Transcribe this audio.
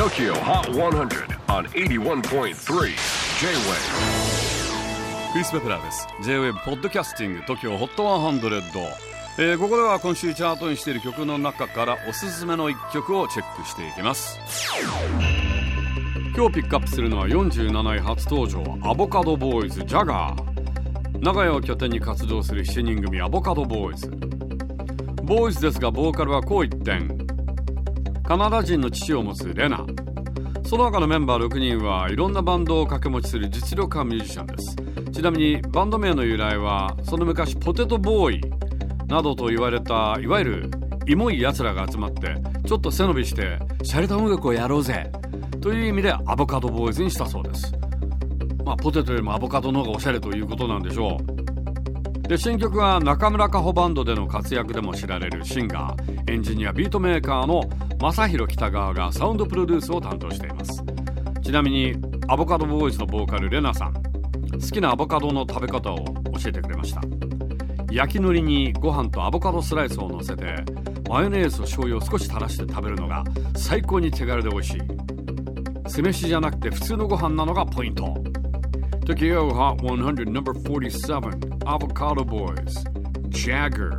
TOKYO HOT 100 on 81.3 J-WAVE クリス・ベプラーです。J-WAVE ポッドキャスティング TOKYO HOT 100、えー、ここでは今週チャートにしている曲の中からおすすめの一曲をチェックしていきます。今日ピックアップするのは47位初登場アボカドボーイズジャガー長屋を拠点に活動する7人組アボカドボーイズボーイズですがボーカルは紅一点。カナダ人の父を持つレナ。その他のメンバー6人はいろんなバンドを掛け持ちする実力派ミュージシャンです。ちなみにバンド名の由来はその昔ポテトボーイなどと言われたいわゆるイモい奴らが集まってちょっと背伸びしてシャレた音楽をやろうぜ。という意味でアボカドボーイズにしたそうです。まあポテトよりもアボカドの方がおしゃれということなんでしょう。で新曲は中村佳穂バンドでの活躍でも知られるシンガーエンジニアビートメーカーの正弘北川がサウンドプロデュースを担当しています。ちなみにアボカドボーイズのボーカルレナさん好きなアボカドの食べ方を教えてくれました。焼き海苔にご飯とアボカドスライスを乗せてマヨネーズと醤油を少し垂らして食べるのが最高に手軽で美味しい。酢飯じゃなくて普通のご飯なのがポイント。Tokyo Hot 100 number 47 Avocado Boys Jagger.